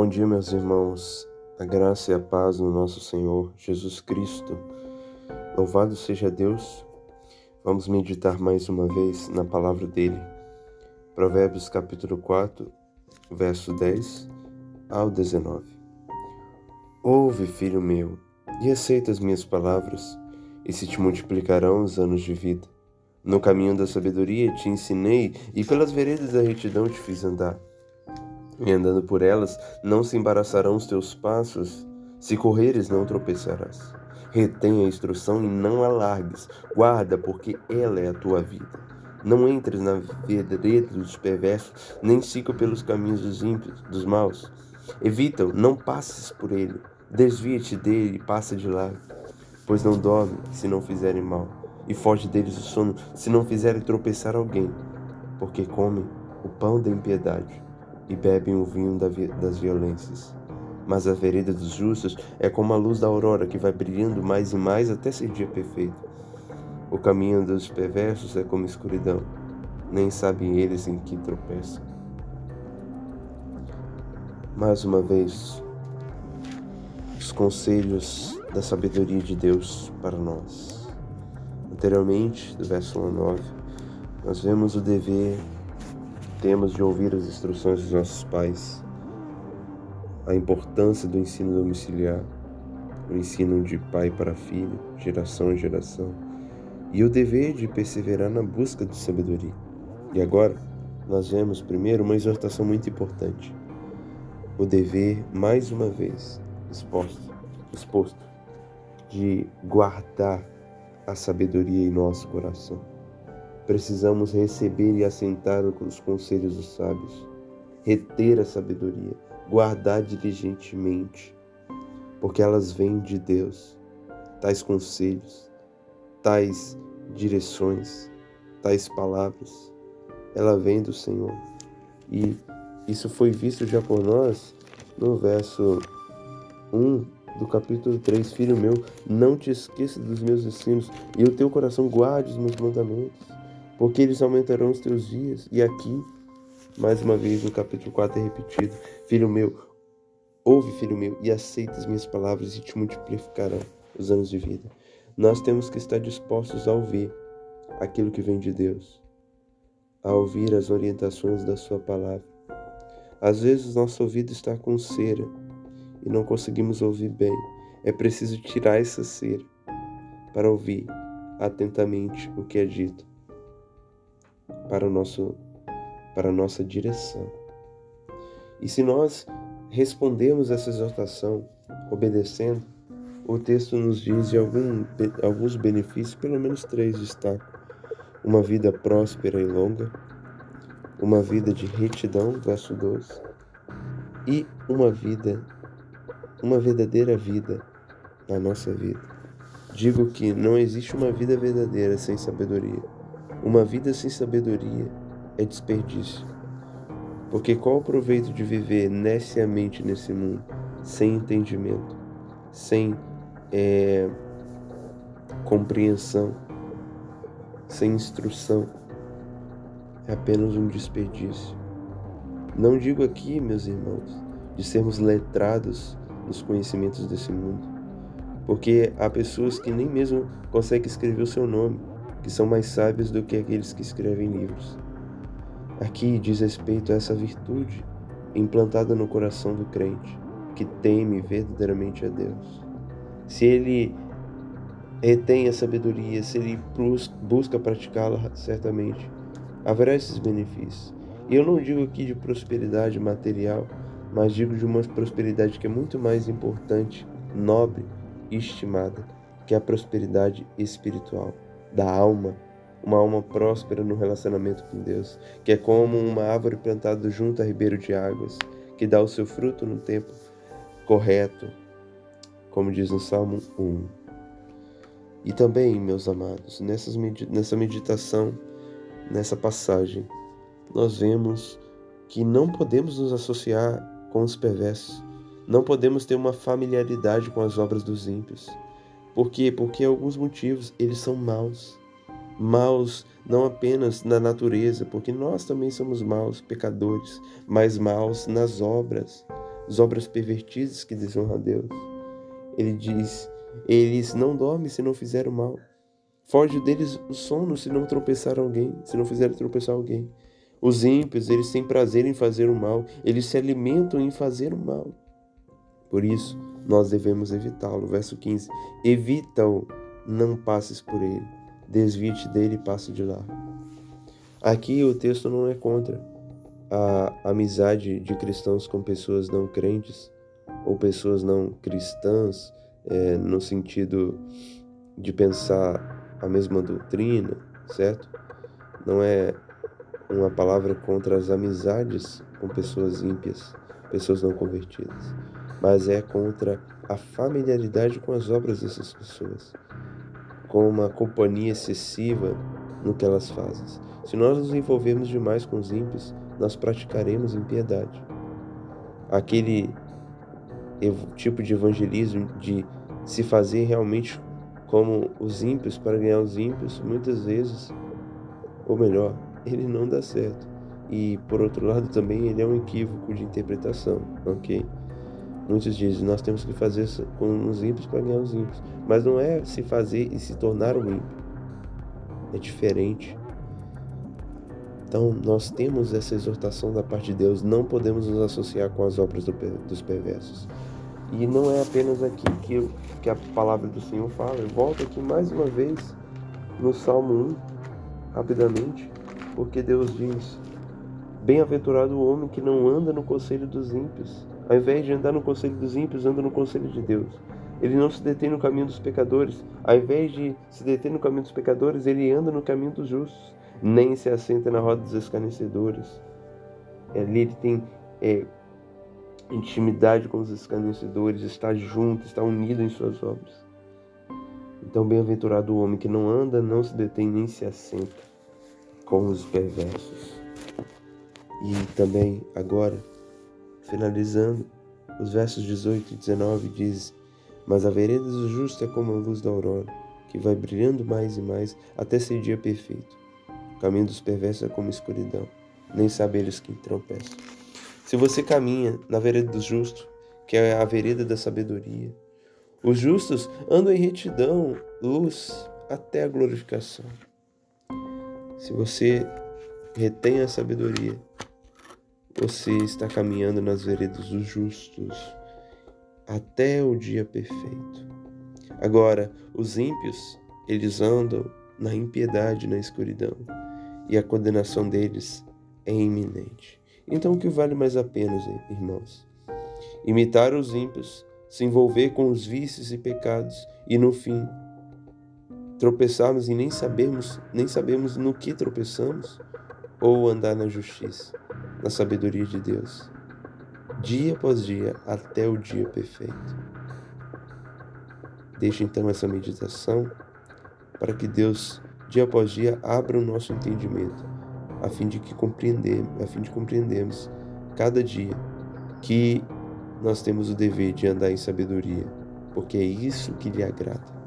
Bom dia, meus irmãos. A graça e a paz do nosso Senhor Jesus Cristo. Louvado seja Deus. Vamos meditar mais uma vez na palavra dele. Provérbios capítulo 4, verso 10 ao 19. Ouve, filho meu, e aceita as minhas palavras, e se te multiplicarão os anos de vida. No caminho da sabedoria te ensinei, e pelas veredas da retidão te fiz andar. E andando por elas, não se embaraçarão os teus passos, se correres, não tropeçarás. Retém a instrução e não a largues, guarda, porque ela é a tua vida. Não entres na vereda dos perversos, nem siga pelos caminhos dos ímpios, dos maus. Evita-o, não passes por ele. Desvia-te dele e passa de lado, pois não dorme se não fizerem mal e foge deles o sono, se não fizerem tropeçar alguém, porque comem o pão da impiedade e bebem o vinho das violências. Mas a vereda dos justos é como a luz da aurora que vai brilhando mais e mais até ser dia perfeito. O caminho dos perversos é como escuridão, nem sabem eles em que tropeçam. Mais uma vez, os conselhos da sabedoria de Deus para nós. Anteriormente, do verso 1 a 9, nós vemos o dever, temos de ouvir as instruções dos nossos pais, a importância do ensino domiciliar, o ensino de pai para filho, geração em geração, e o dever de perseverar na busca de sabedoria. E agora, nós vemos primeiro uma exortação muito importante. O dever, mais uma vez, exposto, exposto de guardar a sabedoria em nosso coração. Precisamos receber e assentar os conselhos dos sábios, reter a sabedoria, guardar diligentemente, porque elas vêm de Deus. Tais conselhos, tais direções, tais palavras, ela vem do Senhor. E isso foi visto já por nós no verso 1 do capítulo 3, Filho meu, não te esqueça dos meus ensinos e o teu coração guarde os meus mandamentos, porque eles aumentarão os teus dias. E aqui, mais uma vez, no capítulo 4 é repetido: Filho meu, ouve, filho meu, e aceita as minhas palavras e te multiplicarão os anos de vida. Nós temos que estar dispostos a ouvir aquilo que vem de Deus, a ouvir as orientações da Sua palavra. Às vezes, nosso ouvido está com cera e não conseguimos ouvir bem. É preciso tirar essa cera para ouvir atentamente o que é dito para o nosso para a nossa direção. E se nós respondermos essa exortação obedecendo, o texto nos diz de algum, alguns benefícios, pelo menos três destaco. Uma vida próspera e longa, uma vida de retidão, verso 12, e uma vida uma verdadeira vida na nossa vida. Digo que não existe uma vida verdadeira sem sabedoria. Uma vida sem sabedoria é desperdício. Porque qual o proveito de viver neciamente nesse mundo sem entendimento, sem é, compreensão, sem instrução? É apenas um desperdício. Não digo aqui, meus irmãos, de sermos letrados nos conhecimentos desse mundo. Porque há pessoas que nem mesmo conseguem escrever o seu nome, que são mais sábios do que aqueles que escrevem livros. Aqui diz respeito a essa virtude implantada no coração do crente, que teme verdadeiramente a Deus. Se ele retém a sabedoria, se ele busca praticá-la, certamente haverá esses benefícios. E eu não digo aqui de prosperidade material, mas digo de uma prosperidade que é muito mais importante, nobre e estimada, que é a prosperidade espiritual da alma, uma alma próspera no relacionamento com Deus, que é como uma árvore plantada junto a ribeiro de águas, que dá o seu fruto no tempo correto, como diz no Salmo 1. E também, meus amados, nessas, nessa meditação, nessa passagem, nós vemos que não podemos nos associar com os perversos. Não podemos ter uma familiaridade com as obras dos ímpios. Por quê? Porque alguns motivos eles são maus. Maus não apenas na natureza, porque nós também somos maus, pecadores, mas maus nas obras. as obras pervertidas que desonram a Deus. Ele diz: Eles não dormem se não fizeram mal. Foge deles o sono se não tropeçar alguém, se não fizer tropeçar alguém. Os ímpios, eles têm prazer em fazer o mal, eles se alimentam em fazer o mal. Por isso, nós devemos evitá-lo. Verso 15: Evita-o, não passes por ele. Desvie-te dele e passe de lá. Aqui o texto não é contra a amizade de cristãos com pessoas não crentes ou pessoas não cristãs, é, no sentido de pensar a mesma doutrina, certo? Não é uma palavra contra as amizades com pessoas ímpias, pessoas não convertidas, mas é contra a familiaridade com as obras dessas pessoas, com uma companhia excessiva no que elas fazem. Se nós nos envolvermos demais com os ímpios, nós praticaremos impiedade. Aquele tipo de evangelismo de se fazer realmente como os ímpios para ganhar os ímpios, muitas vezes, ou melhor, ele não dá certo. E por outro lado também ele é um equívoco de interpretação, ok? Muitos dizem nós temos que fazer com os ímpios para ganhar os ímpios, mas não é se fazer e se tornar um ímpio. É diferente. Então, nós temos essa exortação da parte de Deus, não podemos nos associar com as obras do, dos perversos. E não é apenas aqui que, que a palavra do Senhor fala. Eu volto aqui mais uma vez no Salmo 1, rapidamente, porque Deus diz: Bem-aventurado o homem que não anda no conselho dos ímpios. Ao invés de andar no conselho dos ímpios, anda no conselho de Deus. Ele não se detém no caminho dos pecadores. Ao invés de se deter no caminho dos pecadores, ele anda no caminho dos justos nem se assenta na roda dos escarnecedores. Ali ele tem é, intimidade com os escarnecedores, está junto, está unido em suas obras. Então, bem-aventurado o homem que não anda, não se detém, nem se assenta com os perversos. E também, agora, finalizando, os versos 18 e 19 diz: Mas a vereda do justo é como a luz da aurora, que vai brilhando mais e mais até ser dia perfeito. O caminho dos perversos é como escuridão, nem saber os que tropeçam. Se você caminha na vereda do justo, que é a vereda da sabedoria, os justos andam em retidão, luz, até a glorificação. Se você retém a sabedoria, você está caminhando nas veredas dos justos até o dia perfeito. Agora, os ímpios, eles andam na impiedade, na escuridão e a condenação deles é iminente. Então, o que vale mais a pena, irmãos? Imitar os ímpios, se envolver com os vícios e pecados e, no fim, tropeçarmos e nem sabemos, nem sabemos no que tropeçamos, ou andar na justiça, na sabedoria de Deus, dia após dia, até o dia perfeito. Deixe então essa meditação para que Deus dia após dia, abra o nosso entendimento, a fim de que compreender, a fim de compreendermos cada dia que nós temos o dever de andar em sabedoria, porque é isso que lhe agrada.